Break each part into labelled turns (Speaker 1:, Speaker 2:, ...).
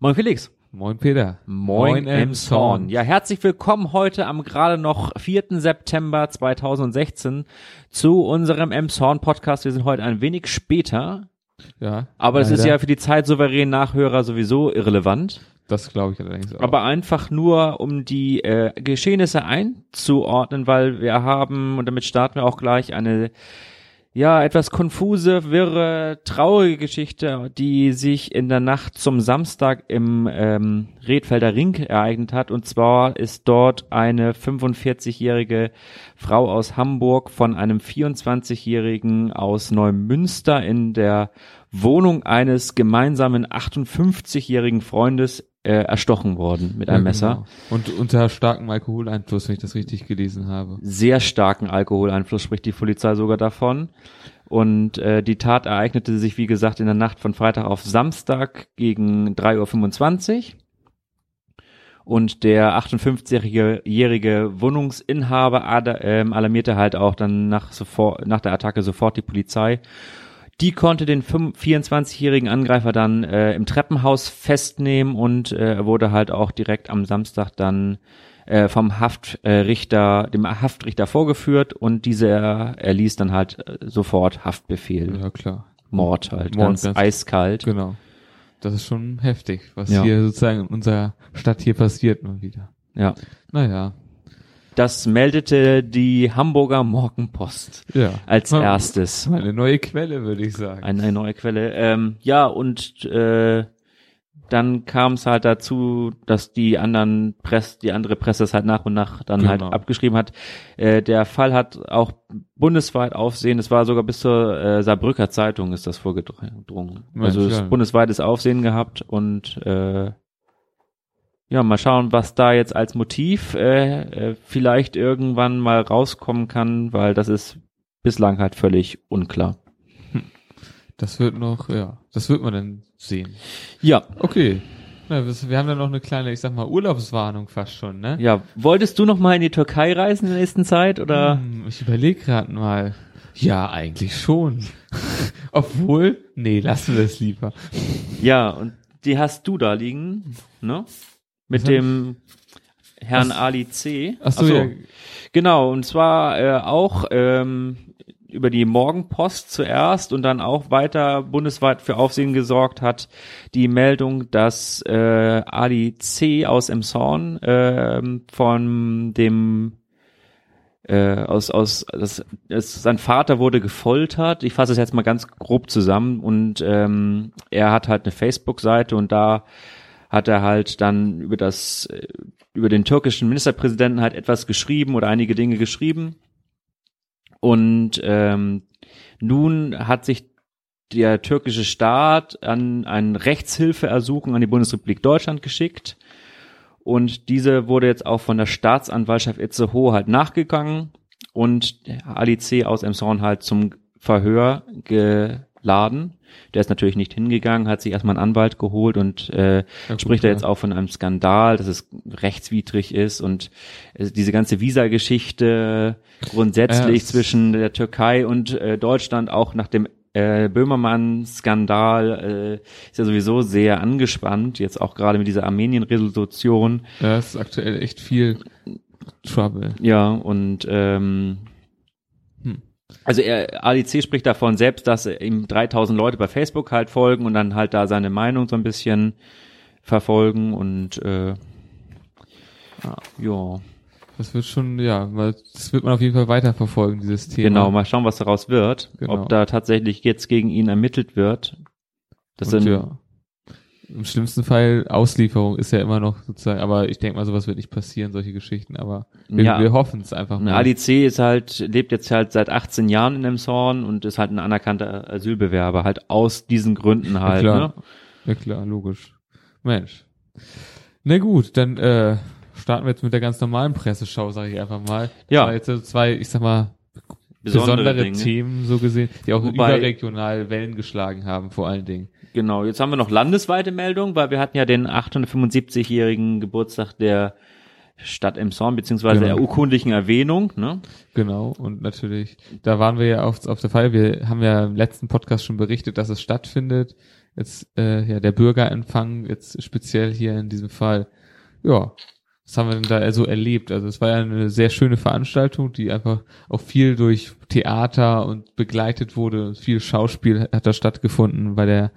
Speaker 1: Moin Felix.
Speaker 2: Moin Peter.
Speaker 1: Moin, Emshorn. Ja, herzlich willkommen heute am gerade noch 4. September 2016 zu unserem Emshorn Podcast. Wir sind heute ein wenig später,
Speaker 2: Ja.
Speaker 1: aber es ist ja für die zeitsouveränen Nachhörer sowieso irrelevant.
Speaker 2: Das glaube ich allerdings auch.
Speaker 1: Aber einfach nur, um die äh, Geschehnisse einzuordnen, weil wir haben, und damit starten wir auch gleich, eine ja, etwas konfuse, wirre, traurige Geschichte, die sich in der Nacht zum Samstag im ähm, Redfelder Ring ereignet hat. Und zwar ist dort eine 45-jährige Frau aus Hamburg von einem 24-jährigen aus Neumünster in der Wohnung eines gemeinsamen 58-jährigen Freundes äh, erstochen worden mit einem
Speaker 2: Ja,
Speaker 1: Messer.
Speaker 2: genau. Und unter starkem Alkoholeinfluss, wenn ich das richtig gelesen habe.
Speaker 1: Sehr starken Alkoholeinfluss spricht die Polizei sogar davon. Und äh, die Tat ereignete sich, wie gesagt, in der Nacht von Freitag auf Samstag gegen 3.25 Uhr. Und der 58-jährige Wohnungsinhaber ähm, alarmierte halt auch dann nach, sofort, nach der Attacke sofort die Polizei. Die konnte den 24-jährigen Angreifer dann äh, im Treppenhaus festnehmen und äh, er wurde halt auch direkt am Samstag dann äh, vom Haftrichter, dem Haftrichter vorgeführt und dieser erließ dann halt äh, sofort Haftbefehl.
Speaker 2: Ja, klar.
Speaker 1: Mord halt,
Speaker 2: Mord,
Speaker 1: ganz,
Speaker 2: ganz-
Speaker 1: eiskalt.
Speaker 2: Genau. Das ist schon heftig, was
Speaker 1: Ja.
Speaker 2: hier sozusagen in unserer Stadt hier passiert mal wieder.
Speaker 1: Ja.
Speaker 2: Naja.
Speaker 1: Das meldete die Hamburger Morgenpost
Speaker 2: Ja.
Speaker 1: als erstes.
Speaker 2: Eine neue Quelle, würde ich sagen.
Speaker 1: Eine, eine neue Quelle. Ähm, ja, und äh, dann kam es halt dazu, dass die anderen Press, die andere Presse es halt nach und nach dann
Speaker 2: Genau.
Speaker 1: halt abgeschrieben hat. Äh, der Fall hat auch bundesweit Aufsehen. Es war sogar bis zur äh, Saarbrücker Zeitung ist das vorgedrungen.
Speaker 2: Mensch,
Speaker 1: also es
Speaker 2: ja.
Speaker 1: bundesweites Aufsehen gehabt und äh, ja, mal schauen, was da jetzt als Motiv äh, äh, vielleicht irgendwann mal rauskommen kann, weil das ist bislang halt völlig unklar.
Speaker 2: Das wird noch, ja, das wird man dann sehen.
Speaker 1: Ja,
Speaker 2: Okay. Na, wir wir haben dann noch eine kleine, ich sag mal, Urlaubswarnung fast schon, ne?
Speaker 1: Ja, wolltest du noch mal in die Türkei reisen in der nächsten Zeit oder?
Speaker 2: Hm, ich überlege gerade mal. Ja, eigentlich schon. Obwohl, nee, lassen wir es lieber.
Speaker 1: Ja, und die hast du da liegen, ne? Mit
Speaker 2: Was
Speaker 1: dem Herrn
Speaker 2: Ach-
Speaker 1: Ali C.
Speaker 2: Ach so, ja.
Speaker 1: Genau, und zwar äh, auch ähm, über die Morgenpost zuerst und dann auch weiter bundesweit für Aufsehen gesorgt hat die Meldung, dass äh, Ali C. aus Emshorn ähm, von dem äh, aus aus das, das, sein Vater wurde gefoltert. Ich fasse es jetzt mal ganz grob zusammen und ähm, er hat halt eine Facebook-Seite und da hat er halt dann über das äh, über den türkischen Ministerpräsidenten halt etwas geschrieben oder einige Dinge geschrieben und ähm, nun hat sich der türkische Staat an ein Rechtshilfeersuchen an die Bundesrepublik Deutschland geschickt und diese wurde jetzt auch von der Staatsanwaltschaft Itzehoe halt nachgegangen und Ali C. aus Emshorn halt zum Verhör geladen. Der ist natürlich nicht hingegangen, hat sich erstmal einen Anwalt geholt und äh,
Speaker 2: Ja, gut,
Speaker 1: spricht er
Speaker 2: ja.
Speaker 1: jetzt auch von einem Skandal, dass es rechtswidrig ist und äh, diese ganze Visa-Geschichte grundsätzlich
Speaker 2: es-
Speaker 1: zwischen der Türkei und äh, Deutschland auch nach dem äh, Böhmermann-Skandal äh, ist ja sowieso sehr angespannt, jetzt auch gerade mit dieser Armenien-Resolution.
Speaker 2: Ja, es ist aktuell echt viel Trouble.
Speaker 1: Ja, und ähm,
Speaker 2: Hm.
Speaker 1: Also er, ADC spricht davon selbst, dass ihm 3000 Leute bei Facebook halt folgen und dann halt da seine Meinung so ein bisschen verfolgen und äh, ja,
Speaker 2: Das wird schon, ja, weil das wird man auf jeden Fall weiterverfolgen, dieses Thema.
Speaker 1: genau, mal schauen, was daraus wird,
Speaker 2: Genau.
Speaker 1: ob da tatsächlich jetzt gegen ihn ermittelt wird. Das
Speaker 2: Und
Speaker 1: sind
Speaker 2: ja. Im schlimmsten Fall Auslieferung ist ja immer noch sozusagen, aber ich denke mal, sowas wird nicht passieren, solche Geschichten, aber wir,
Speaker 1: Ja.
Speaker 2: wir hoffen es einfach mal.
Speaker 1: ADC ist halt, lebt jetzt halt seit 18 Jahren in Emshorn und ist halt ein anerkannter Asylbewerber, halt aus diesen Gründen halt.
Speaker 2: ja,
Speaker 1: Ne?
Speaker 2: klar. ja klar, logisch. Mensch. Na gut, dann äh, starten wir jetzt mit der ganz normalen Presseschau, sage ich einfach mal.
Speaker 1: Ja.
Speaker 2: Das jetzt so zwei, ich sag mal, besondere,
Speaker 1: Dinge.
Speaker 2: Themen so gesehen, die auch
Speaker 1: Wobei-
Speaker 2: überregional Wellen geschlagen haben, vor allen Dingen.
Speaker 1: Genau, jetzt haben wir noch landesweite Meldungen, weil wir hatten ja den 875-jährigen Geburtstag der Stadt Emshorn, beziehungsweise
Speaker 2: Genau.
Speaker 1: der urkundlichen Erwähnung. Ne?
Speaker 2: Genau, und natürlich, da waren wir ja auf, auf der Fall, wir haben ja im letzten Podcast schon berichtet, dass es stattfindet jetzt äh, ja der Bürgerempfang jetzt speziell hier in diesem Fall. Ja, was haben wir denn da so erlebt? Also es war ja eine sehr schöne Veranstaltung, die einfach auch viel durch Theater und begleitet wurde. Viel Schauspiel hat da stattgefunden bei der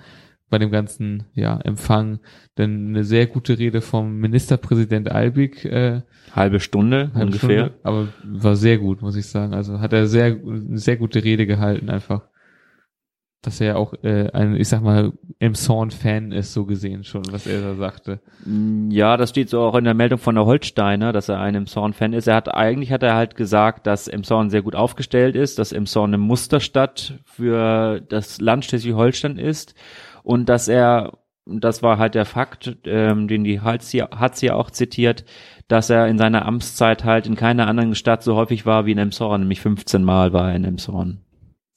Speaker 2: bei dem ganzen ja, Empfang. Denn eine sehr gute Rede vom Ministerpräsident Albig. Äh,
Speaker 1: halbe Stunde halbe ungefähr. Stunde,
Speaker 2: aber war sehr gut, muss ich sagen. Also hat er sehr, eine sehr gute Rede gehalten einfach dass er ja auch äh, ein, ich sag mal, Emson-Fan ist, so gesehen schon, was er da sagte.
Speaker 1: Mm, ja, das steht so auch in der Meldung von der Holsteiner, dass er ein Emson-Fan ist. Er hat eigentlich hat er halt gesagt, dass Emson sehr gut aufgestellt ist, dass Emson eine Musterstadt für das Land Schleswig-Holstein ist und dass er, das war halt der Fakt, ähm, den die Hatz ja auch zitiert, dass er in seiner Amtszeit halt in keiner anderen Stadt so häufig war wie in Emson, nämlich 15 Mal war er in Emson.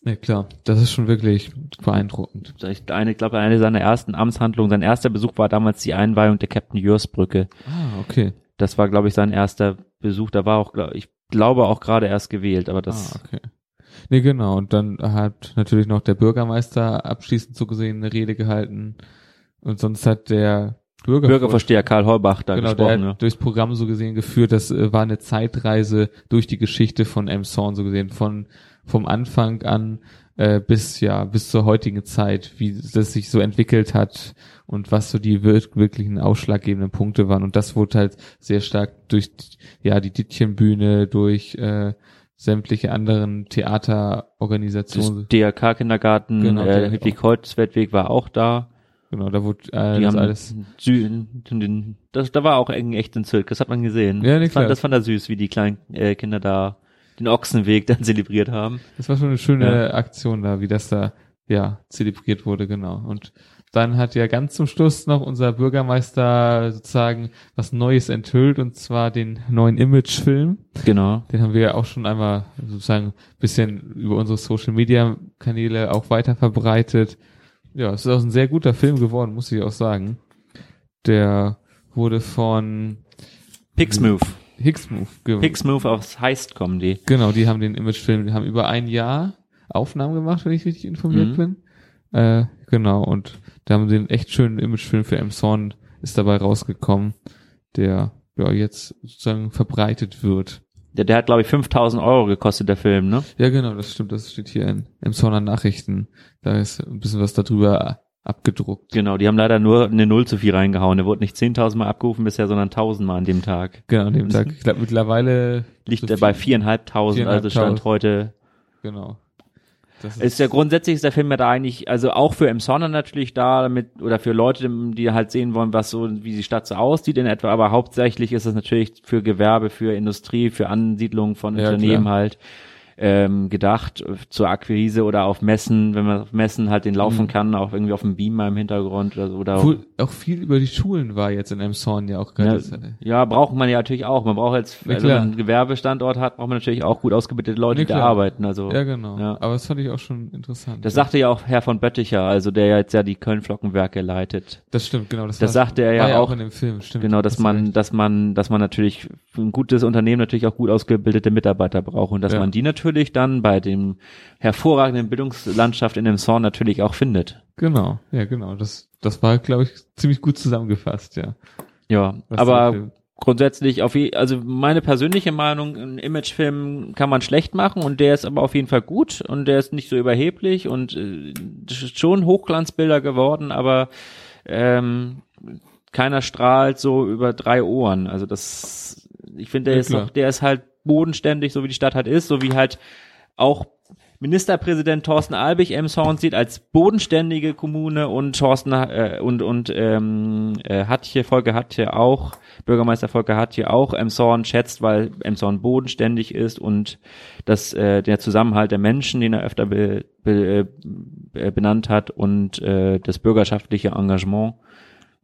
Speaker 2: Ja klar, das ist schon wirklich beeindruckend.
Speaker 1: Ich eine, glaube, eine seiner ersten Amtshandlungen, sein erster Besuch war damals die Einweihung der Captain Jörs Brücke.
Speaker 2: Ah, okay.
Speaker 1: Das war, glaube ich, sein erster Besuch. Da war auch, ich glaube, auch gerade erst gewählt, aber das.
Speaker 2: Ah, okay. Nee, genau. Und dann hat natürlich noch der Bürgermeister abschließend so gesehen eine Rede gehalten. Und sonst hat der
Speaker 1: Bürger Bürgerversteher Karl Horbach da
Speaker 2: genau,
Speaker 1: gesprochen.
Speaker 2: Der hat durchs Programm so gesehen geführt. Das äh, war eine Zeitreise durch die Geschichte von Emson so gesehen, von vom Anfang an äh, bis ja bis zur heutigen Zeit, wie das sich so entwickelt hat und was so die wirklichen ausschlaggebenden Punkte waren. Und das wurde halt sehr stark durch ja die Dittchenbühne, durch äh, sämtliche anderen Theaterorganisationen.
Speaker 1: DRK-Kindergarten, genau, äh, Hedwig-Holzwertweg war auch da.
Speaker 2: Genau, da wurde äh,
Speaker 1: die das alles. Süden, das, da war auch echt ein Zirk, das hat man gesehen.
Speaker 2: Ja, nee,
Speaker 1: das, fand, das fand er süß, wie die kleinen äh, Kinder da den Ochsenweg dann zelebriert haben.
Speaker 2: Das war schon eine schöne ja. Aktion da, wie das da ja zelebriert wurde, genau. Und dann hat ja ganz zum Schluss noch unser Bürgermeister sozusagen was Neues enthüllt und zwar den neuen Imagefilm.
Speaker 1: Genau.
Speaker 2: Den haben wir ja auch schon einmal sozusagen bisschen über unsere Social Media Kanäle auch weiter verbreitet. Ja, es ist auch ein sehr guter Film geworden, muss ich auch sagen. Der wurde von
Speaker 1: Pixmove.
Speaker 2: Hicksmove.
Speaker 1: Hicksmove aus Heist Comedy.
Speaker 2: Genau, die haben den Imagefilm, die haben über ein Jahr Aufnahmen gemacht, wenn ich richtig informiert mhm. bin. Äh, genau, und da haben sie einen echt schönen Imagefilm für Emson ist dabei rausgekommen, der ja jetzt sozusagen verbreitet wird.
Speaker 1: Der, der hat, glaube ich, 5000 Euro gekostet, der Film, ne?
Speaker 2: Ja, genau, das stimmt, das steht hier in Emsoner Nachrichten. Da ist ein bisschen was darüber abgedruckt.
Speaker 1: Genau, die haben leider nur eine Null zu viel reingehauen. Der wurde nicht 10.000 Mal abgerufen bisher, sondern 1.000 Mal an dem Tag.
Speaker 2: Genau, an dem Tag. Ich glaube, mittlerweile
Speaker 1: liegt er bei 4.500, also stand heute.
Speaker 2: Genau.
Speaker 1: Das ist, ist ja grundsätzlich ist der Film ja da eigentlich, also auch für Emsonner natürlich da, damit, oder für Leute, die halt sehen wollen, was so, wie die Stadt so aussieht in etwa, aber hauptsächlich ist es natürlich für Gewerbe, für Industrie, für Ansiedlung von ja, Unternehmen klar. halt ähm, gedacht zur Akquise oder auf Messen, wenn man auf Messen halt den laufen mhm. kann, auch irgendwie auf dem Beamer im Hintergrund oder so. Oder
Speaker 2: Wo auch viel über die Schulen war jetzt in Emson ja auch gerade.
Speaker 1: Ja, ja, braucht man ja natürlich auch. Man braucht jetzt, ja, wenn man einen Gewerbestandort hat, braucht man natürlich auch gut ausgebildete Leute, ja, die da arbeiten. Also
Speaker 2: ja, genau. Ja. Aber das fand ich auch schon interessant.
Speaker 1: Das sagte ja auch Herr von Bötticher, also der jetzt ja die Köln-Flockenwerke leitet.
Speaker 2: Das stimmt, genau.
Speaker 1: Das, das sagte er ja, auch,
Speaker 2: auch in dem Film. Stimmt.
Speaker 1: Genau, dass man, dass man, dass man natürlich ein gutes Unternehmen natürlich auch gut ausgebildete Mitarbeiter braucht und dass man die natürlich dann bei dem hervorragenden Bildungslandschaft in dem Song natürlich auch findet.
Speaker 2: Genau, ja, genau. Das, das war, glaube ich, ziemlich gut zusammengefasst, ja.
Speaker 1: Ja, Was aber grundsätzlich auf je, also meine persönliche Meinung, ein Imagefilm kann man schlecht machen und der ist aber auf jeden Fall gut und der ist nicht so überheblich und äh, schon Hochglanzbilder geworden, aber ähm, keiner strahlt so über drei Ohren. Also das, ich finde, der ja, ist noch, der ist halt bodenständig, so wie die Stadt halt ist, so wie halt auch Ministerpräsident Thorsten Albig Emshorn sieht als bodenständige Kommune und Thorsten äh, und und ähm, äh, Hatje Volker Hatje auch Bürgermeister Volker Hatje auch Emshorn schätzt, weil Emshorn bodenständig ist und dass äh, der Zusammenhalt der Menschen, den er öfter be, be, äh, benannt hat und äh, das bürgerschaftliche Engagement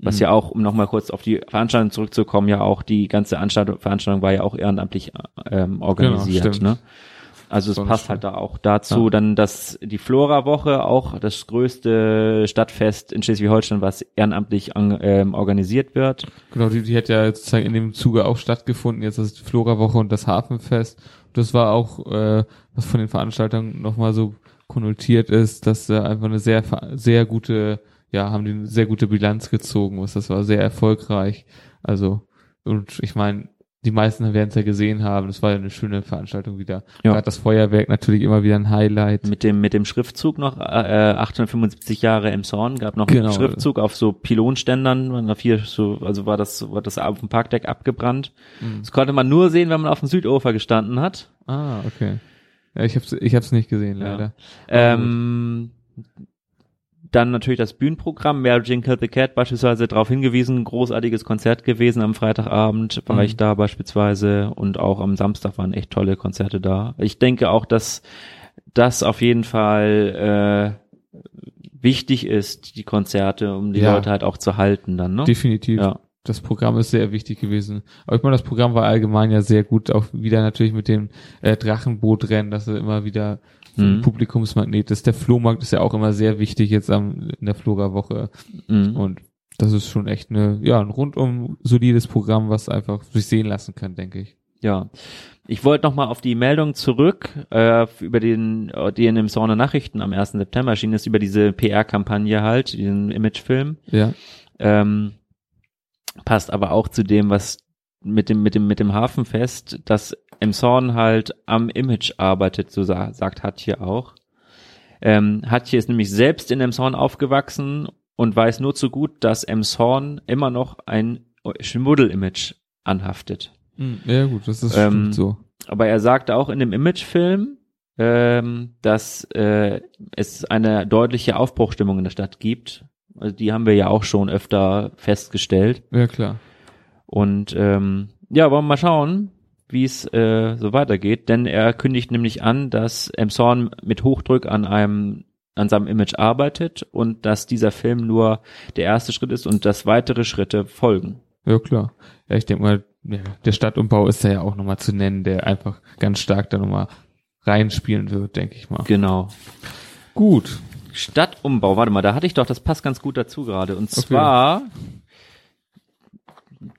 Speaker 1: was mhm. ja auch, um nochmal kurz auf die Veranstaltung zurückzukommen, ja auch die ganze Veranstaltung war ja auch ehrenamtlich ähm, organisiert. Genau, ne? Also es Sonst passt halt da auch dazu, ja. dann dass die Flora-Woche auch das größte Stadtfest in Schleswig-Holstein, was ehrenamtlich an, ähm, organisiert wird.
Speaker 2: Genau, die, die hat ja sozusagen in dem Zuge auch stattgefunden, jetzt das Flora-Woche und das Hafenfest. Das war auch, äh, was von den Veranstaltern nochmal so konnotiert ist, dass äh, einfach eine sehr, sehr gute ja, haben die eine sehr gute Bilanz gezogen, was das war sehr erfolgreich. Also, und ich meine, die meisten werden es ja gesehen haben. Es war ja eine schöne Veranstaltung wieder.
Speaker 1: Ja.
Speaker 2: Gerade das Feuerwerk natürlich immer wieder ein Highlight.
Speaker 1: Mit dem, mit dem Schriftzug noch, äh, 875 Jahre im Zorn, gab noch
Speaker 2: Genau.
Speaker 1: einen Schriftzug auf so Pylonständern, waren da vier so, also war das, war das auf dem Parkdeck abgebrannt.
Speaker 2: Mhm.
Speaker 1: Das konnte man nur sehen, wenn man auf dem Südufer gestanden hat.
Speaker 2: Ah, okay. Ja, ich hab's, ich hab's nicht gesehen,
Speaker 1: Ja.
Speaker 2: leider.
Speaker 1: Ähm, dann natürlich das Bühnenprogramm, Mary Killed the Cat beispielsweise darauf hingewiesen, großartiges Konzert gewesen am Freitagabend, war
Speaker 2: Mhm.
Speaker 1: ich da beispielsweise und auch am Samstag waren echt tolle Konzerte da. Ich denke auch, dass das auf jeden Fall äh, wichtig ist, die Konzerte, um die
Speaker 2: Ja.
Speaker 1: Leute halt auch zu halten dann, ne?
Speaker 2: Definitiv.
Speaker 1: Ja.
Speaker 2: Das Programm ist sehr wichtig gewesen. Aber ich meine, das Programm war allgemein ja sehr gut, auch wieder natürlich mit dem äh, Drachenbootrennen, dass er immer wieder
Speaker 1: Mhm.
Speaker 2: Publikumsmagnet ist. Der Flohmarkt ist ja auch immer sehr wichtig jetzt am, in der Flora-Woche.
Speaker 1: Mhm.
Speaker 2: Und das ist schon echt eine, ja, ein rundum solides Programm, was einfach sich sehen lassen kann, denke ich.
Speaker 1: Ja, ich wollte noch mal auf die Meldung zurück äh, über den, die in dem Sauna Nachrichten am 1. September erschienen ist, über diese PR-Kampagne halt, diesen Imagefilm.
Speaker 2: Ja.
Speaker 1: Ähm, passt aber auch zu dem, was mit dem, mit dem, mit dem Hafenfest, dass Emshorn halt am Image arbeitet, so sa sagt Hatje auch. Ähm, Hatje ist nämlich selbst in Emshorn aufgewachsen und weiß nur zu gut, dass Emshorn immer noch ein Schmuddel-Image anhaftet.
Speaker 2: Ja, gut, das ist
Speaker 1: Ähm,
Speaker 2: so.
Speaker 1: Aber er sagte auch in dem Imagefilm, ähm, dass äh, es eine deutliche Aufbruchstimmung in der Stadt gibt. Also die haben wir ja auch schon öfter festgestellt.
Speaker 2: Ja, klar.
Speaker 1: Und ähm, ja, wollen wir mal schauen, wie es äh, so weitergeht. Denn er kündigt nämlich an, dass Emshorn mit Hochdruck an einem an seinem Image arbeitet und dass dieser Film nur der erste Schritt ist und dass weitere Schritte folgen.
Speaker 2: Ja, klar. Ja, ich denke mal, ja, der Stadtumbau ist ja auch nochmal zu nennen, der einfach ganz stark da nochmal reinspielen wird, denke ich mal.
Speaker 1: Genau.
Speaker 2: Gut.
Speaker 1: Stadtumbau, warte mal, da hatte ich doch, das passt ganz gut dazu gerade. Und
Speaker 2: Okay.
Speaker 1: zwar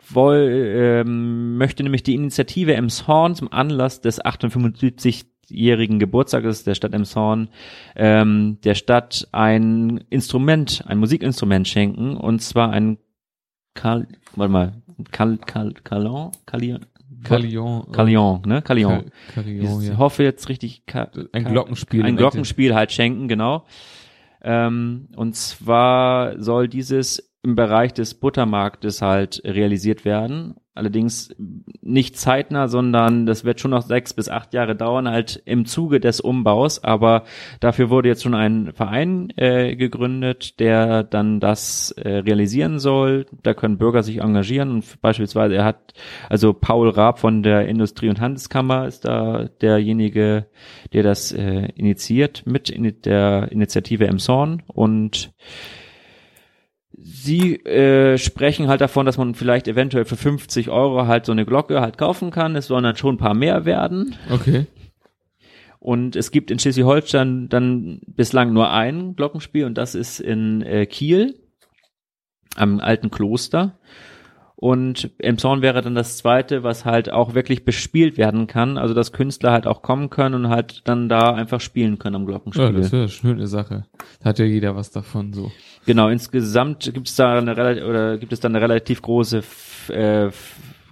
Speaker 1: woll, ähm, möchte nämlich die Initiative Emshorn zum Anlass des 875-jährigen Geburtstages der Stadt Emshorn ähm, der Stadt ein Instrument, ein Musikinstrument schenken und zwar ein Kal, warte mal, Kal, Kal, Kalon, Kalion,
Speaker 2: Carillon. äh,
Speaker 1: Kalion, ne? Kalion.
Speaker 2: Ka- Carillon,
Speaker 1: Ich hoffe jetzt richtig. Ka
Speaker 2: Ein Glockenspiel
Speaker 1: Ein Glockenspiel halt schenken, genau. Ähm, und zwar soll dieses im Bereich des Buttermarktes halt realisiert werden. Allerdings nicht zeitnah, sondern das wird schon noch sechs bis acht Jahre dauern, halt im Zuge des Umbaus. Aber dafür wurde jetzt schon ein Verein äh, gegründet, der dann das äh, realisieren soll. Da können Bürger sich engagieren und beispielsweise er hat, also Paul Raab von der Industrie- und Handelskammer ist da derjenige, der das äh, initiiert mit in der Initiative Emshorn und Sie äh, sprechen halt davon, dass man vielleicht eventuell für 50 Euro halt so eine Glocke halt kaufen kann. Es sollen dann schon ein paar mehr werden.
Speaker 2: Okay.
Speaker 1: Und es gibt in Schleswig-Holstein dann bislang nur ein Glockenspiel und das ist in äh, Kiel am alten Kloster. Und im Zorn wäre dann das zweite, was halt auch wirklich bespielt werden kann, also dass Künstler halt auch kommen können und halt dann da einfach spielen können am Glockenspiel.
Speaker 2: Ja, das wäre eine schöne Sache. Da hat ja jeder was davon so.
Speaker 1: Genau, insgesamt gibt es da eine relativ oder gibt es dann eine relativ große äh,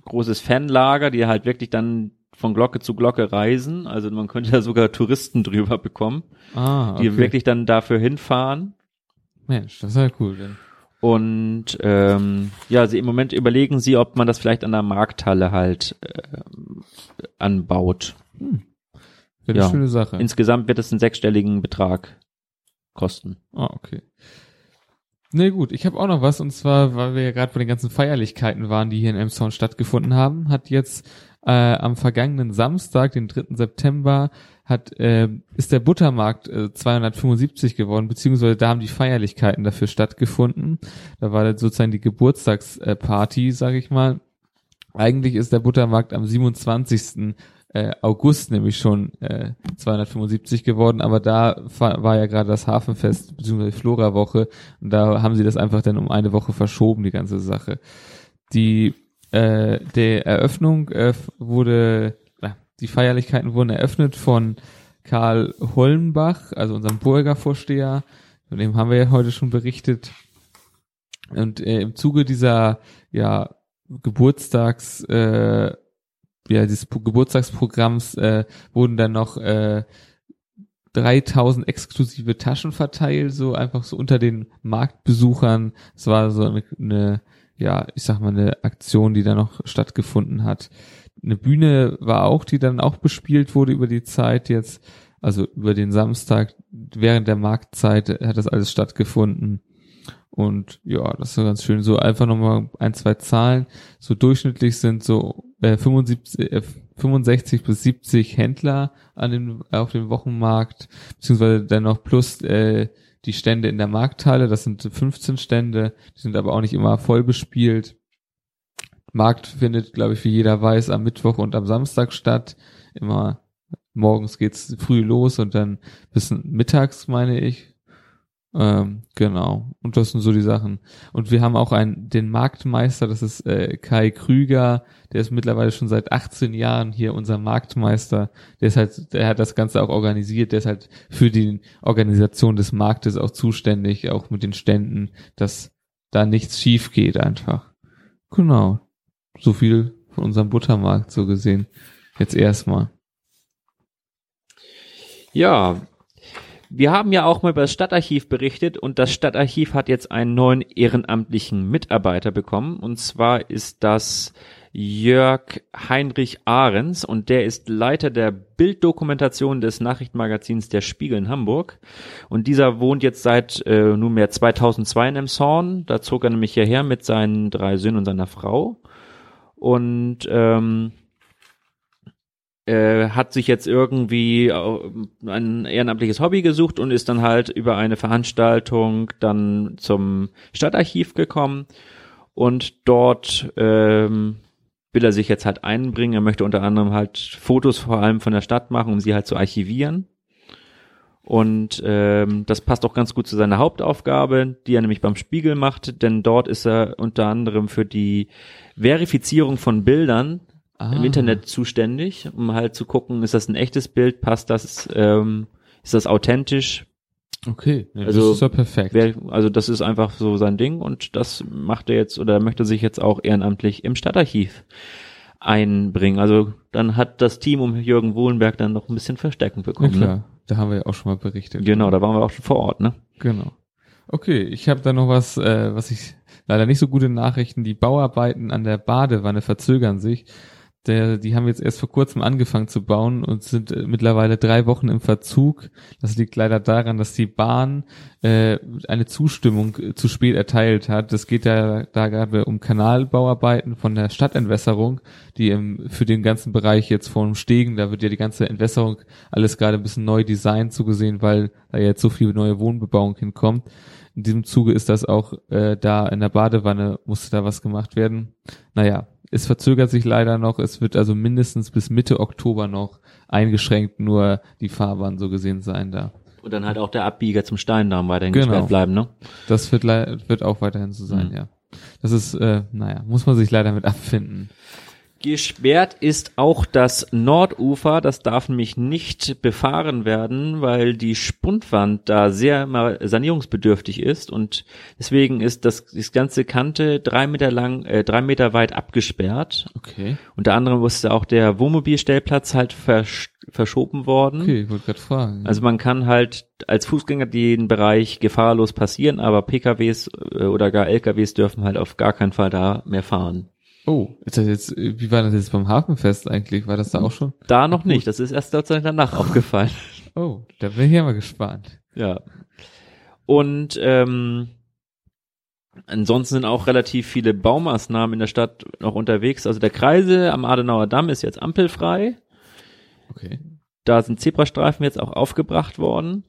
Speaker 1: großes Fanlager, die halt wirklich dann von Glocke zu Glocke reisen. Also man könnte da sogar Touristen drüber bekommen,
Speaker 2: Ah, okay.
Speaker 1: die wirklich dann dafür hinfahren.
Speaker 2: Mensch, das ist ja cool. Denn.
Speaker 1: Und ähm, ja, sie im Moment überlegen sie, ob man das vielleicht an der Markthalle halt äh, anbaut.
Speaker 2: Wäre eine
Speaker 1: Ja.
Speaker 2: schöne Sache.
Speaker 1: Insgesamt wird es einen sechsstelligen Betrag kosten.
Speaker 2: Ah, okay. Nee, gut, ich habe auch noch was und zwar, weil wir ja gerade bei den ganzen Feierlichkeiten waren, die hier in Elmshorn stattgefunden haben, hat jetzt äh, am vergangenen Samstag, den 3. September, hat äh, ist der Buttermarkt äh, 275 geworden, beziehungsweise da haben die Feierlichkeiten dafür stattgefunden. Da war sozusagen die Geburtstagsparty, sage ich mal. Eigentlich ist der Buttermarkt am 27 äh, August nämlich schon äh, 275 geworden, aber da war, war ja gerade das Hafenfest bzw. Flora-Woche und da haben sie das einfach dann um eine Woche verschoben, die ganze Sache. Die äh, der Eröffnung äh, wurde, äh, die Feierlichkeiten wurden eröffnet von Karl Hollenbach, also unserem Bürgervorsteher, von dem haben wir ja heute schon berichtet. Und äh, im Zuge dieser ja Geburtstags äh, ja dieses Geburtstagsprogramms äh, wurden dann noch äh, 3000 exklusive Taschen verteilt, so einfach so unter den Marktbesuchern. Es war so eine, eine, ja, ich sag mal, eine Aktion, die da noch stattgefunden hat. Eine Bühne war auch, die dann auch bespielt wurde über die Zeit jetzt, also über den Samstag, während der Marktzeit hat das alles stattgefunden. Und ja, das war ganz schön. So einfach nochmal ein, zwei Zahlen. So durchschnittlich sind so äh, 75, äh, 65 bis 70 Händler an dem, auf dem Wochenmarkt, beziehungsweise dann noch plus äh, die Stände in der Markthalle. Das sind 15 Stände, die sind aber auch nicht immer voll bespielt. Markt findet, glaube ich, wie jeder weiß, am Mittwoch und am Samstag statt. Immer morgens geht's früh los und dann bis mittags, meine ich. Ähm, genau. Und das sind so die Sachen. Und wir haben auch einen, den Marktmeister, das ist äh, Kai Krüger, der ist mittlerweile schon seit 18 Jahren hier unser Marktmeister. Der ist halt, der hat das Ganze auch organisiert, der ist halt für die Organisation des Marktes auch zuständig, auch mit den Ständen, dass da nichts schief geht einfach. Genau. So viel von unserem Buttermarkt so gesehen. Jetzt erstmal.
Speaker 1: Ja, wir haben ja auch mal über das Stadtarchiv berichtet und das Stadtarchiv hat jetzt einen neuen ehrenamtlichen Mitarbeiter bekommen. Und zwar ist das Jörg Heinrich Ahrens und der ist Leiter der Bilddokumentation des Nachrichtenmagazins Der Spiegel in Hamburg. Und dieser wohnt jetzt seit äh, nunmehr 2002 in Emshorn, da zog er nämlich hierher mit seinen drei Söhnen und seiner Frau. Und ähm, äh, hat sich jetzt irgendwie äh, ein ehrenamtliches Hobby gesucht und ist dann halt über eine Veranstaltung dann zum Stadtarchiv gekommen und dort ähm, will er sich jetzt halt einbringen. Er möchte unter anderem halt Fotos vor allem von der Stadt machen, um sie halt zu archivieren. Und ähm, das passt auch ganz gut zu seiner Hauptaufgabe, die er nämlich beim Spiegel macht, denn dort ist er unter anderem für die Verifizierung von Bildern
Speaker 2: Ah.
Speaker 1: im Internet zuständig, um halt zu gucken, ist das ein echtes Bild, passt das, ähm, ist das authentisch?
Speaker 2: Okay, ja,
Speaker 1: Also,
Speaker 2: das ist ja perfekt.
Speaker 1: Wer, also das ist einfach so sein Ding und das macht er jetzt oder möchte sich jetzt auch ehrenamtlich im Stadtarchiv einbringen. Also dann hat das Team um Jürgen Wohlenberg dann noch ein bisschen Verstärkung
Speaker 2: ja,
Speaker 1: bekommen. ne?
Speaker 2: klar. Da haben wir ja auch schon mal berichtet.
Speaker 1: Genau, da waren wir auch schon vor Ort, ne?
Speaker 2: Genau. Okay, ich habe da noch was, äh, was ich leider nicht so gute Nachrichten. Die Bauarbeiten an der Badewanne verzögern sich. Der, die haben jetzt erst vor kurzem angefangen zu bauen und sind äh, mittlerweile drei Wochen im Verzug. Das liegt leider daran, dass die Bahn äh, eine Zustimmung äh, zu spät erteilt hat. Das geht ja da gerade um Kanalbauarbeiten von der Stadtentwässerung, die im, für den ganzen Bereich jetzt vom Stegen, da wird ja die ganze Entwässerung alles gerade ein bisschen neu designt zugesehen, weil da jetzt so viel neue Wohnbebauung hinkommt. In diesem Zuge ist das auch äh, da in der Badewanne musste da was gemacht werden. Naja, es verzögert sich leider noch. Es wird also mindestens bis Mitte Oktober noch eingeschränkt nur die Fahrbahn so gesehen sein da.
Speaker 1: Und dann halt auch der Abbieger zum Steindarm weiterhin
Speaker 2: Genau.
Speaker 1: gesperrt bleiben, ne?
Speaker 2: Das wird, wird auch weiterhin so sein,
Speaker 1: Mhm.
Speaker 2: ja. Das ist, äh, naja, muss man sich leider mit abfinden.
Speaker 1: Gesperrt ist auch das Nordufer, das darf nämlich nicht befahren werden, weil die Spundwand da sehr sanierungsbedürftig ist und deswegen ist das, das ganze Kante drei Meter lang, äh, drei Meter weit abgesperrt.
Speaker 2: Okay.
Speaker 1: Unter anderem musste auch der Wohnmobilstellplatz halt versch verschoben worden.
Speaker 2: Okay, ich wollte gerade fragen.
Speaker 1: Also man kann halt als Fußgänger den Bereich gefahrlos passieren, aber PKWs äh, oder gar LKWs dürfen halt auf gar keinen Fall da mehr fahren.
Speaker 2: Oh, ist das jetzt, wie war das jetzt beim Hafenfest eigentlich? War das da auch schon?
Speaker 1: Da noch nicht, das ist erst Dank danach aufgefallen.
Speaker 2: Oh, da bin ich ja mal gespannt.
Speaker 1: Ja. Und ähm, ansonsten sind auch relativ viele Baumaßnahmen in der Stadt noch unterwegs. Also der Kreise am Adenauer Damm ist jetzt ampelfrei.
Speaker 2: Okay.
Speaker 1: Da sind Zebrastreifen jetzt auch aufgebracht worden.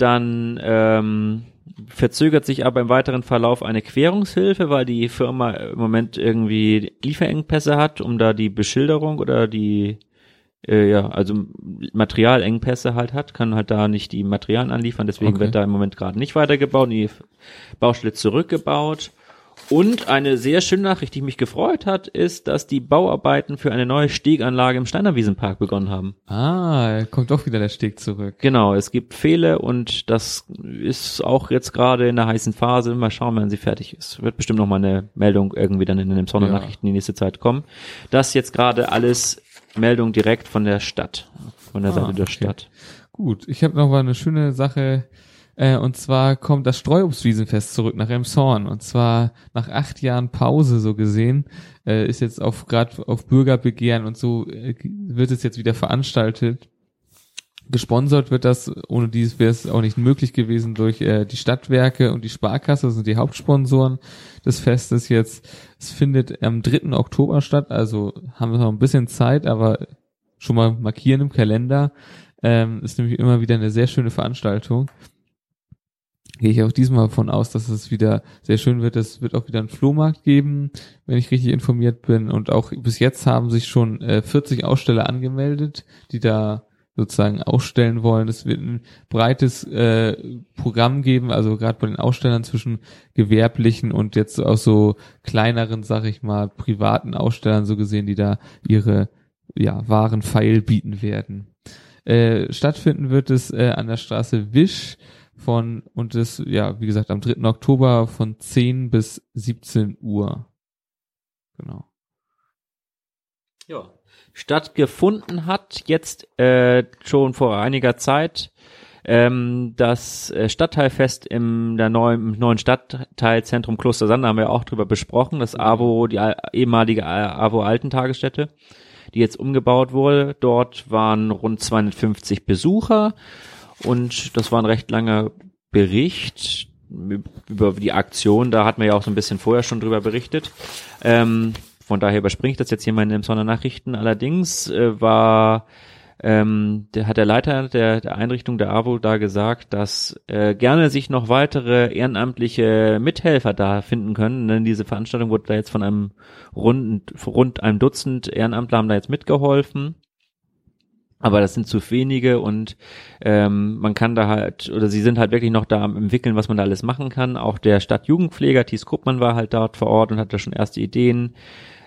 Speaker 1: Dann ähm, verzögert sich aber im weiteren Verlauf eine Querungshilfe, weil die Firma im Moment irgendwie Lieferengpässe hat, um da die Beschilderung oder die äh, ja, also Materialengpässe halt hat, kann halt da nicht die Materialien anliefern, deswegen
Speaker 2: Okay.
Speaker 1: wird da im Moment gerade nicht weitergebaut, die Baustelle zurückgebaut Und eine sehr schöne Nachricht, die mich gefreut hat, ist, dass die Bauarbeiten für eine neue Steganlage im Steinerwiesenpark begonnen haben.
Speaker 2: Ah, kommt doch wieder der Steg zurück.
Speaker 1: Genau, es gibt Fehler und das ist auch jetzt gerade in der heißen Phase. Mal schauen, wenn sie fertig ist. Wird bestimmt noch mal eine Meldung irgendwie dann in den Sonnernachrichten ja. die nächste Zeit kommen. Das jetzt gerade alles Meldung direkt von der Stadt, von der ah, Seite der okay. Stadt.
Speaker 2: Gut, ich habe noch mal eine schöne Sache äh, und zwar kommt das Streuobstwiesenfest zurück nach Emshorn. Und zwar nach acht Jahren Pause so gesehen, äh, ist jetzt auf gerade auf Bürgerbegehren und so äh, wird es jetzt wieder veranstaltet. Gesponsert wird das, ohne dies wäre es auch nicht möglich gewesen durch äh, die Stadtwerke und die Sparkasse, das sind die Hauptsponsoren des Festes jetzt. Es findet am 3. Oktober statt, also haben wir noch ein bisschen Zeit, aber schon mal markieren im Kalender. Ähm, ist nämlich immer wieder eine sehr schöne Veranstaltung gehe ich auch diesmal davon aus, dass es wieder sehr schön wird. Es wird auch wieder einen Flohmarkt geben, wenn ich richtig informiert bin. Und auch bis jetzt haben sich schon äh, 40 Aussteller angemeldet, die da sozusagen ausstellen wollen. Es wird ein breites äh, Programm geben, also gerade bei den Ausstellern zwischen gewerblichen und jetzt auch so kleineren, sag ich mal, privaten Ausstellern so gesehen, die da ihre ja, Waren feil bieten werden. Äh, stattfinden wird es äh, an der Straße Wisch von, und das, ja, wie gesagt, am 3. Oktober von 10 bis 17 Uhr. Genau.
Speaker 1: Ja. Stattgefunden hat jetzt äh, schon vor einiger Zeit ähm, das äh, Stadtteilfest im der neuen, neuen Stadtteilzentrum Kloster Sander haben wir auch drüber besprochen. Das AWO, die ehemalige AWO Altentagesstätte, die jetzt umgebaut wurde. Dort waren rund 250 Besucher und das war ein recht langer Bericht über die Aktion. Da hat man ja auch so ein bisschen vorher schon drüber berichtet. Ähm, von daher überspringe ich das jetzt hier mal in den Sondernachrichten. Allerdings äh, war ähm, der hat der Leiter der, der Einrichtung der AWO da gesagt, dass äh, gerne sich noch weitere ehrenamtliche Mithelfer da finden können, denn diese Veranstaltung wurde da jetzt von einem rund, rund einem Dutzend Ehrenamtler haben da jetzt mitgeholfen aber das sind zu wenige und ähm, man kann da halt, oder sie sind halt wirklich noch da am entwickeln, was man da alles machen kann. Auch der Stadtjugendpfleger Thies Kruppmann war halt dort vor Ort und hat da schon erste Ideen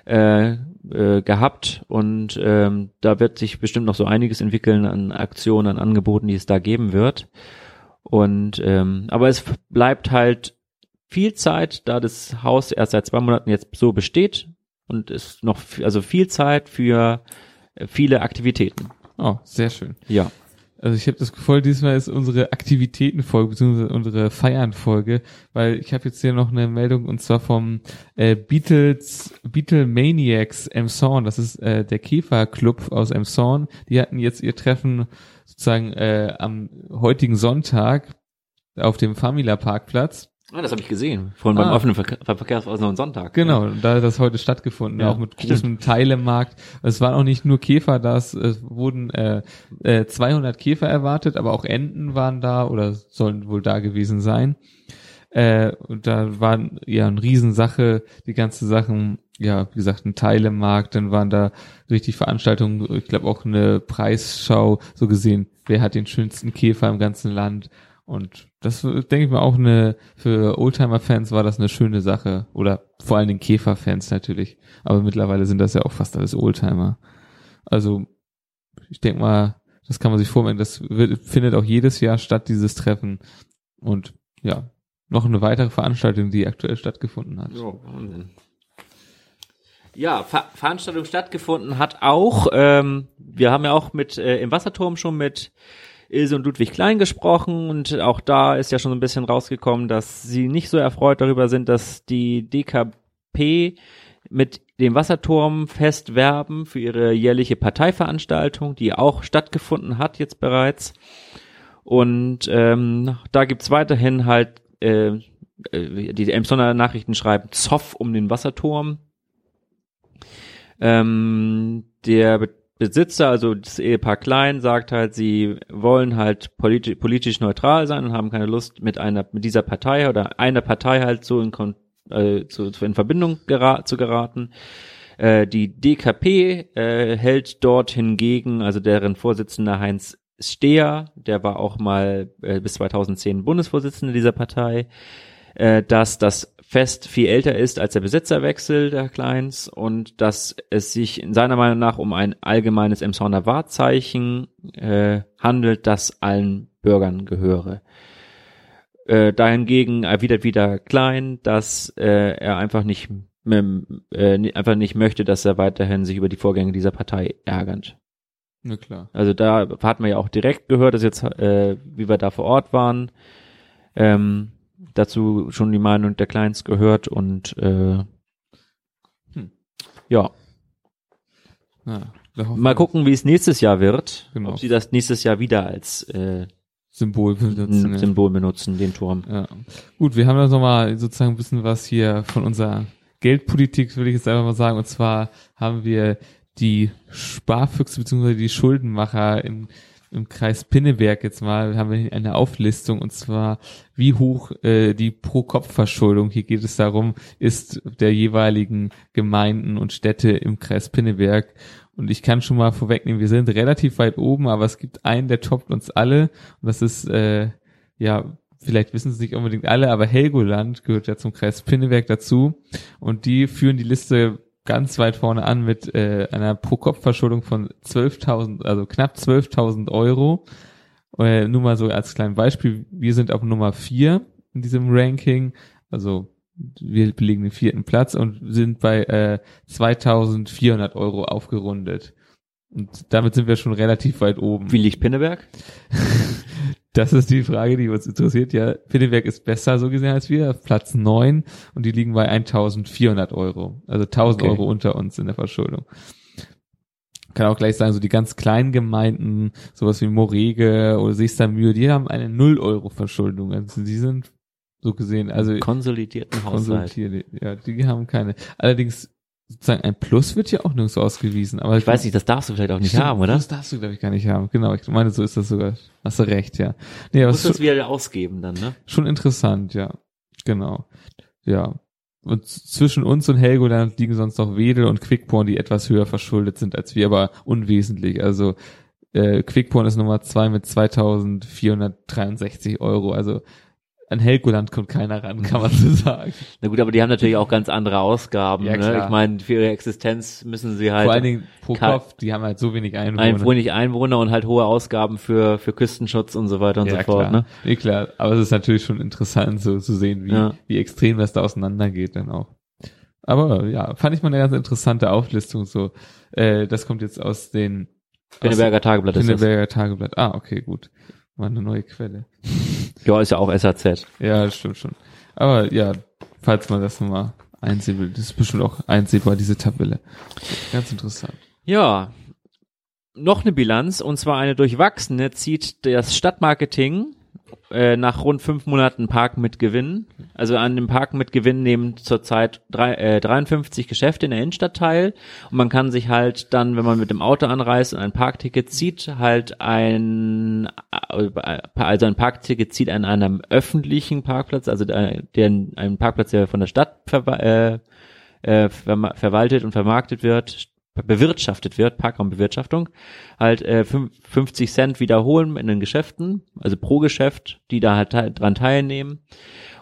Speaker 1: äh, äh, gehabt und ähm, da wird sich bestimmt noch so einiges entwickeln an Aktionen, an Angeboten, die es da geben wird. Und ähm, aber es bleibt halt viel Zeit, da das Haus erst seit zwei Monaten jetzt so besteht und es noch also viel Zeit für viele Aktivitäten.
Speaker 2: Oh, sehr schön.
Speaker 1: Ja.
Speaker 2: Also ich habe das Gefühl, diesmal ist unsere Aktivitätenfolge beziehungsweise unsere Feiernfolge, weil ich habe jetzt hier noch eine Meldung und zwar vom äh, Beatles Beatlemaniacs Emson, das ist äh, der Käferclub aus Emson. Die hatten jetzt ihr Treffen sozusagen äh, am heutigen Sonntag auf dem Famila Parkplatz
Speaker 1: Ah, das habe ich gesehen. Vorhin ah. beim offenen Ver Verkehrsaußen und Sonntag.
Speaker 2: Genau, ja. da hat das heute stattgefunden, ja, auch mit großem stimmt. Teilemarkt. Es waren auch nicht nur Käfer, da es wurden äh, äh, 200 Käfer erwartet, aber auch Enten waren da oder sollen wohl da gewesen sein. Äh, und da waren ja eine Riesensache, die ganze Sachen, ja, wie gesagt, ein Teilemarkt, dann waren da richtig Veranstaltungen, ich glaube auch eine Preisschau, so gesehen, wer hat den schönsten Käfer im ganzen Land und das denke ich mal auch eine, für Oldtimer-Fans war das eine schöne Sache. Oder vor allen Dingen Käfer-Fans natürlich. Aber mittlerweile sind das ja auch fast alles Oldtimer. Also, ich denke mal, das kann man sich vorstellen, das wird, findet auch jedes Jahr statt, dieses Treffen. Und ja, noch eine weitere Veranstaltung, die aktuell stattgefunden hat. Ja.
Speaker 1: Ja, Ver Veranstaltung stattgefunden hat auch, ähm, wir haben ja auch mit äh, im Wasserturm schon mit Ilse und Ludwig Klein gesprochen und auch da ist ja schon ein bisschen rausgekommen, dass sie nicht so erfreut darüber sind, dass die DKP mit dem Wasserturm festwerben für ihre jährliche Parteiveranstaltung, die auch stattgefunden hat jetzt bereits. Und ähm, da gibt's weiterhin halt, äh, äh die Emsonner Nachrichten schreiben, Zoff um den Wasserturm. Ähm, der Besitzer, also das Ehepaar Klein, sagt halt, sie wollen halt politi politisch neutral sein und haben keine Lust mit einer, mit dieser Partei oder einer Partei halt so in, äh, zu, in Verbindung gera zu geraten. Äh, die DKP äh, hält dort hingegen, also deren Vorsitzender Heinz Steher, der war auch mal äh, bis 2010 Bundesvorsitzender dieser Partei, äh, dass das Fest viel älter ist als der Besitzerwechsel der Kleins und dass es sich in seiner Meinung nach um ein allgemeines Emsonner Wahrzeichen äh, handelt, das allen Bürgern gehöre. Äh, dahingegen erwidert wieder Klein, dass äh, er einfach nicht äh, einfach nicht möchte, dass er weiterhin sich über die Vorgänge dieser Partei ärgert.
Speaker 2: Na klar.
Speaker 1: Also da hatten wir ja auch direkt gehört, dass jetzt, äh, wie wir da vor Ort waren, ähm, dazu schon die Meinung der Kleins gehört und äh, hm. ja.
Speaker 2: Na,
Speaker 1: Mal gucken, wie es nächstes Jahr wird.
Speaker 2: Genau.
Speaker 1: Ob sie das nächstes Jahr wieder als äh,
Speaker 2: Symbol benutzen.
Speaker 1: ja. Symbol benutzen, den Turm.
Speaker 2: Ja. Gut, wir haben jetzt nochmal sozusagen ein bisschen was hier von unserer Geldpolitik, würde ich jetzt einfach mal sagen. Und zwar haben wir die Sparfüchse bzw. die Schuldenmacher im, im Kreis Pinneberg jetzt mal, haben wir eine Auflistung und zwar wie hoch äh, die Pro-Kopf-Verschuldung, hier geht es darum, ist der jeweiligen Gemeinden und Städte im Kreis Pinneberg. Und ich kann schon mal vorwegnehmen, wir sind relativ weit oben, aber es gibt einen, der toppt uns alle. Und das ist, äh, ja, vielleicht wissen es nicht unbedingt alle, aber Helgoland gehört ja zum Kreis Pinneberg dazu. Und die führen die Liste ganz weit vorne an mit äh, einer Pro-Kopf-Verschuldung von 12.000, also knapp 12.000 Euro. Äh, nur mal so als kleines Beispiel, wir sind auf Nummer vier in diesem Ranking, also wir belegen den vierten Platz und sind bei äh, 2.400 Euro aufgerundet. Und damit sind wir schon relativ weit oben.
Speaker 1: Wie liegt Pinneberg?
Speaker 2: Das ist die Frage, die uns interessiert. Ja, Pinneberg ist besser so gesehen als wir, auf Platz neun und die liegen bei 1400 Euro. Also 1000
Speaker 1: Okay.
Speaker 2: Euro unter uns in der Verschuldung. Kann auch gleich sagen, so die ganz kleinen Gemeinden, sowas wie Morege oder Seestamühe, die haben eine null Euro Verschuldung. Also die sind so gesehen, also
Speaker 1: Konsolidierten Haushalt.
Speaker 2: konsolidiert, ja, die haben keine. Allerdings sozusagen ein Plus wird ja auch nirgends ausgewiesen. Aber
Speaker 1: Ich weiß nicht, das darfst du vielleicht auch nicht
Speaker 2: Stimmt,
Speaker 1: haben, oder?
Speaker 2: Das darfst du, glaube ich, gar nicht haben. Genau, ich meine, so ist das sogar. Hast du recht, ja. Nee,
Speaker 1: Du musst das wieder ausgeben dann, ne?
Speaker 2: schon, interessant, ja. Genau. Ja. Und zwischen uns und Helgoland liegen sonst noch Wedel und Quickborn, die etwas höher verschuldet sind als wir, aber unwesentlich. Also äh, Quickborn ist Nummer zwei mit 2463 Euro. Also an Helgoland kommt keiner ran, kann man so sagen.
Speaker 1: Na gut, aber die haben natürlich auch ganz andere Ausgaben,
Speaker 2: Ja,
Speaker 1: ne? Ich meine, für ihre Existenz müssen sie halt
Speaker 2: Vor allen Dingen pro Kopf, die haben halt so wenig Einwohner.
Speaker 1: ein wenig Einwohner und halt hohe Ausgaben für, für Küstenschutz und so weiter und so fort,
Speaker 2: klar.
Speaker 1: ne?
Speaker 2: Nee, klar. Aber es ist natürlich schon interessant so zu sehen, wie,
Speaker 1: Ja.
Speaker 2: wie extrem das da auseinandergeht dann auch. Aber ja, fand ich mal eine ganz interessante Auflistung so. Äh, das kommt jetzt aus den
Speaker 1: Pinneberger Tageblatt.
Speaker 2: Pinneberger Tageblatt. Ah, okay, gut. War eine neue Quelle.
Speaker 1: Ja, ist ja auch SAZ.
Speaker 2: Ja, stimmt schon. Aber ja, falls man das nochmal einsehen will, das ist bestimmt auch einsehbar, diese Tabelle. Ganz interessant.
Speaker 1: Ja, noch eine Bilanz und zwar eine durchwachsene zieht das Stadtmarketing äh, nach rund fünf Monaten Park mit Gewinn. Also an dem Park mit Gewinn nehmen zurzeit drei, äh, 53 Geschäfte in der Innenstadt teil und man kann sich halt dann, wenn man mit dem Auto anreist und ein Parkticket zieht, halt ein äh, also ein Parkticket zieht an einem öffentlichen Parkplatz, also der, der ein Parkplatz, der von der Stadt verwa äh, äh, verma- verwaltet und vermarktet wird, bewirtschaftet wird, Parkraumbewirtschaftung, halt äh, fünf- 50 Cent wiederholen in den Geschäften, also pro Geschäft, die da halt dran teilnehmen.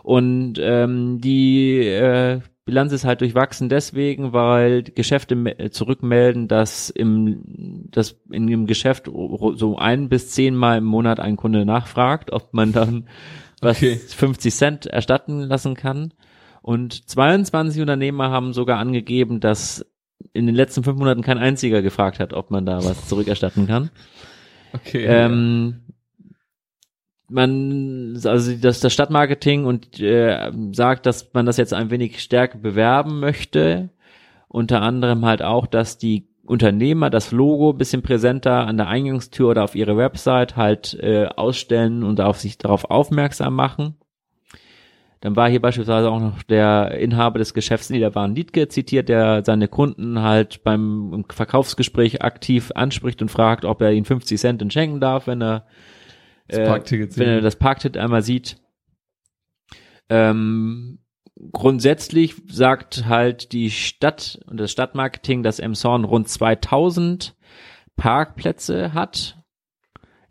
Speaker 1: Und ähm, die äh, Bilanz ist halt durchwachsen deswegen, weil Geschäfte me- zurückmelden, dass im, dass in dem Geschäft so ein bis zehnmal im Monat ein Kunde nachfragt, ob man dann was
Speaker 2: Okay.
Speaker 1: 50 Cent erstatten lassen kann. Und 22 Unternehmer haben sogar angegeben, dass in den letzten fünf Monaten kein einziger gefragt hat, ob man da was zurückerstatten kann.
Speaker 2: Okay.
Speaker 1: Ähm, man, also das, das Stadtmarketing und äh, sagt, dass man das jetzt ein wenig stärker bewerben möchte. Unter anderem halt auch, dass die Unternehmer das Logo ein bisschen präsenter an der Eingangstür oder auf ihre Website halt äh, ausstellen und auf sich darauf aufmerksam machen. Dann war hier beispielsweise auch noch der Inhaber des Geschäfts Niederbahn Liedke zitiert, der seine Kunden halt beim im Verkaufsgespräch aktiv anspricht und fragt, ob er ihnen 50 Cent schenken darf, wenn er
Speaker 2: Das
Speaker 1: äh,
Speaker 2: Parkticket
Speaker 1: wenn er das Parkticket einmal sieht. Ähm, grundsätzlich sagt halt die Stadt und das Stadtmarketing, dass Emshorn rund 2000 Parkplätze hat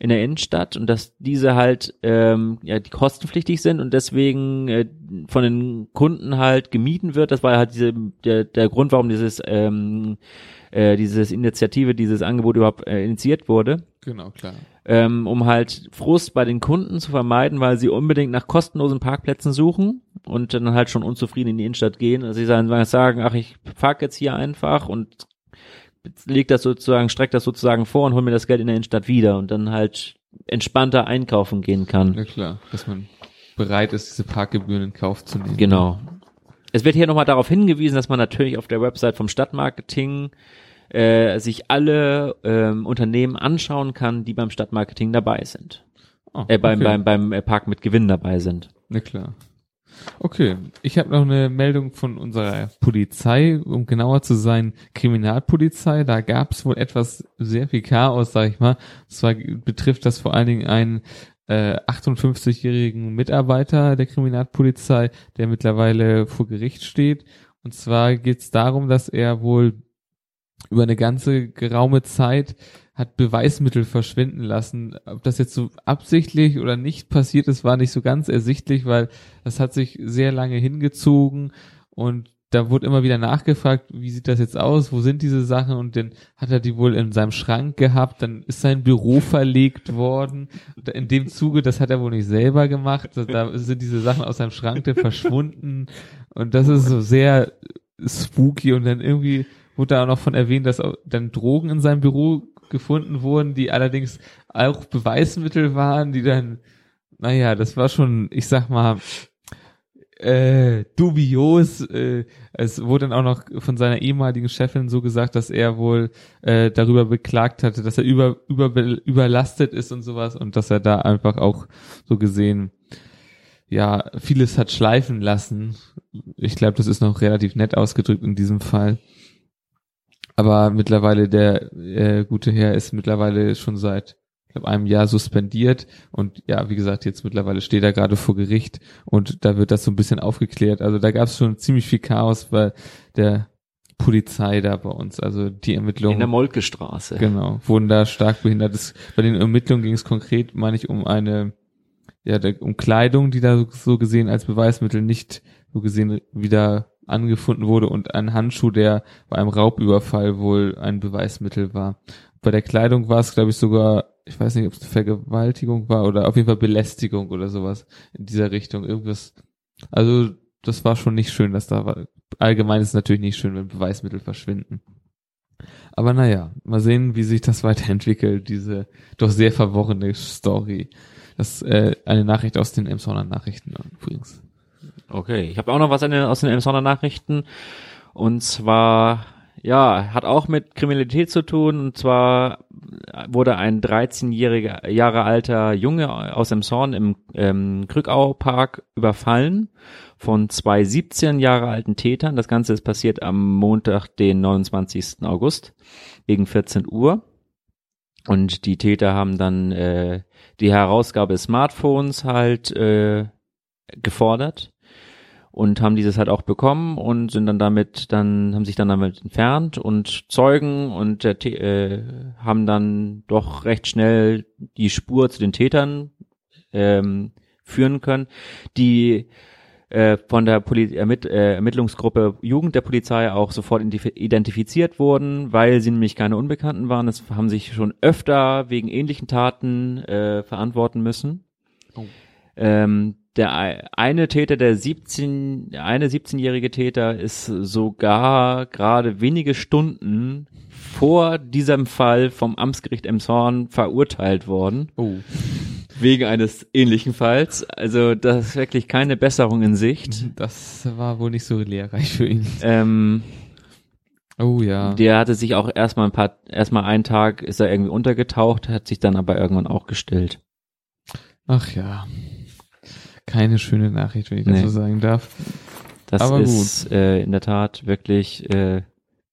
Speaker 1: in der Innenstadt und dass diese halt ähm, ja die kostenpflichtig sind und deswegen äh, von den Kunden halt gemieden wird. Das war halt diese der, der Grund, warum dieses ähm, äh, dieses Initiative, dieses Angebot überhaupt äh, initiiert wurde.
Speaker 2: Genau, klar.
Speaker 1: Ähm, um halt Frust bei den Kunden zu vermeiden, weil sie unbedingt nach kostenlosen Parkplätzen suchen und dann halt schon unzufrieden in die Innenstadt gehen. Also sie sagen, ach, ich park jetzt hier einfach und leg das sozusagen, streck das sozusagen vor und hol mir das Geld in der Innenstadt wieder und dann halt entspannter einkaufen gehen kann.
Speaker 2: Ja klar, dass man bereit ist, diese Parkgebühren in Kauf zu nehmen.
Speaker 1: Genau. Es wird hier nochmal darauf hingewiesen, dass man natürlich auf der Website vom Stadtmarketing äh, sich alle ähm, Unternehmen anschauen kann, die beim Stadtmarketing dabei sind. Oh, äh, beim, okay. beim, beim äh, Park mit Gewinn dabei sind.
Speaker 2: Na klar. Okay, ich habe noch eine Meldung von unserer Polizei, um genauer zu sein, Kriminalpolizei. Da gab es wohl etwas sehr viel Chaos, sag ich mal. Und zwar betrifft das vor allen Dingen einen äh, 58-jährigen Mitarbeiter der Kriminalpolizei, der mittlerweile vor Gericht steht. Und zwar geht es darum, dass er wohl über eine ganze geraume Zeit hat Beweismittel verschwinden lassen. Ob das jetzt so absichtlich oder nicht passiert ist, war nicht so ganz ersichtlich, weil das hat sich sehr lange hingezogen und da wurde immer wieder nachgefragt, wie sieht das jetzt aus, wo sind diese Sachen? Und dann hat er die wohl in seinem Schrank gehabt, dann ist sein Büro verlegt worden. In dem Zuge, das hat er wohl nicht selber gemacht, da sind diese Sachen aus seinem Schrank dann verschwunden. Und das ist so sehr spooky. Und dann irgendwie wurde da auch noch von erwähnt, dass dann Drogen in seinem Büro gefunden wurden, die allerdings auch Beweismittel waren, die dann, naja, das war schon, ich sag mal, äh, dubios. Äh, es wurde dann auch noch von seiner ehemaligen Chefin so gesagt, dass er wohl äh, darüber beklagt hatte, dass er über, über, überlastet ist und sowas und dass er da einfach auch so gesehen ja vieles hat schleifen lassen. Ich glaube, das ist noch relativ nett ausgedrückt in diesem Fall. Aber mittlerweile der äh, gute Herr ist mittlerweile schon seit ich glaube, einem Jahr suspendiert und ja, wie gesagt, jetzt mittlerweile steht er gerade vor Gericht und da wird das so ein bisschen aufgeklärt. Also da gab es schon ziemlich viel Chaos bei der Polizei da bei uns. Also die Ermittlungen. In
Speaker 1: der Molkestraße.
Speaker 2: Genau, wurden da stark behindert. Das, bei den Ermittlungen ging es konkret, meine ich, um eine, ja, um Kleidung, die da so gesehen als Beweismittel nicht so gesehen wieder angefunden wurde und ein Handschuh, der bei einem Raubüberfall wohl ein Beweismittel war. Bei der Kleidung war es, glaube ich, sogar ich weiß nicht, ob es Vergewaltigung war oder auf jeden Fall Belästigung oder sowas in dieser Richtung. Irgendwas. Also, das war schon nicht schön, dass da war. Allgemein ist es natürlich nicht schön, wenn Beweismittel verschwinden. Aber naja, mal sehen, wie sich das weiterentwickelt, diese doch sehr verworrene Story. Das äh, eine Nachricht aus den Emsonner Nachrichten übrigens.
Speaker 1: Okay, ich habe auch noch was aus den Emsonner Nachrichten. Und zwar ja, hat auch mit Kriminalität zu tun. Und zwar wurde ein 13-jähriger Jahre alter Junge aus dem Zorn im ähm, Krückau-Park überfallen von zwei 17 Jahre alten Tätern. Das Ganze ist passiert am Montag, den 29. August gegen 14 Uhr. Und die Täter haben dann äh, die Herausgabe Smartphones halt äh, gefordert und haben dieses halt auch bekommen und sind dann damit dann haben sich dann damit entfernt und Zeugen und äh, haben dann doch recht schnell die Spur zu den Tätern ähm, führen können, die äh, von der Poli Ermitt äh, Ermittlungsgruppe Jugend der Polizei auch sofort identifiziert wurden, weil sie nämlich keine Unbekannten waren. Das haben sich schon öfter wegen ähnlichen Taten äh, verantworten müssen. Oh. Ähm, der eine Täter, der 17, der eine 17-jährige Täter ist sogar gerade wenige Stunden vor diesem Fall vom Amtsgericht Emshorn verurteilt worden.
Speaker 2: Oh.
Speaker 1: Wegen eines ähnlichen Falls. Also das ist wirklich keine Besserung in Sicht.
Speaker 2: Das war wohl nicht so lehrreich für ihn.
Speaker 1: Ähm,
Speaker 2: oh ja.
Speaker 1: Der hatte sich auch erstmal ein paar, erstmal einen Tag ist er irgendwie untergetaucht, hat sich dann aber irgendwann auch gestillt.
Speaker 2: Ach ja keine schöne Nachricht, wenn ich nee. das so sagen darf.
Speaker 1: Das Aber ist äh, in der Tat wirklich, äh,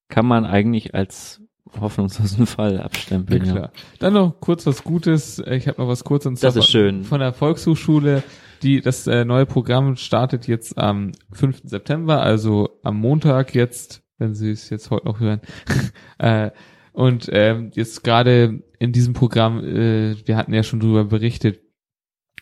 Speaker 1: kann man eigentlich als hoffnungslosen Fall abstempeln. Ja, klar.
Speaker 2: Dann noch kurz was Gutes. Ich habe noch was kurz und
Speaker 1: zwar das ist schön.
Speaker 2: von der Volkshochschule. Die, das äh, neue Programm startet jetzt am 5. September, also am Montag jetzt, wenn Sie es jetzt heute noch hören. äh, Und ähm, jetzt gerade in diesem Programm, äh, wir hatten ja schon drüber berichtet,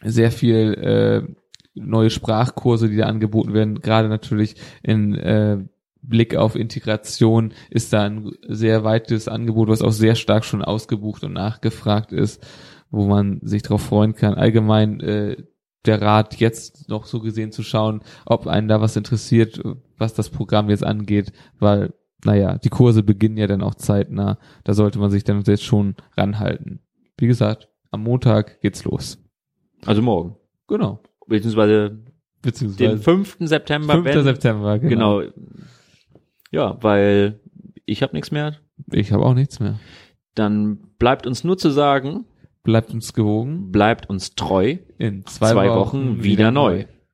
Speaker 2: sehr viel äh, neue Sprachkurse, die da angeboten werden, gerade natürlich in äh, Blick auf Integration ist da ein sehr weites Angebot, was auch sehr stark schon ausgebucht und nachgefragt ist, wo man sich darauf freuen kann. Allgemein äh, der Rat jetzt noch so gesehen zu schauen, ob einen da was interessiert, was das Programm jetzt angeht, weil, naja, die Kurse beginnen ja dann auch zeitnah. Da sollte man sich dann jetzt schon ranhalten. Wie gesagt, am Montag geht's los.
Speaker 1: Also morgen.
Speaker 2: Genau.
Speaker 1: Beziehungsweise
Speaker 2: Beziehungsweise
Speaker 1: den 5. September.
Speaker 2: 5.
Speaker 1: wenn-
Speaker 2: September, genau.
Speaker 1: Genau. Ja, weil ich habe nichts mehr.
Speaker 2: Ich habe auch nichts mehr.
Speaker 1: Dann bleibt uns nur zu sagen,
Speaker 2: Bleibt uns gewogen.
Speaker 1: bleibt uns treu.
Speaker 2: In zwei,
Speaker 1: Zwei Wochen wieder neu.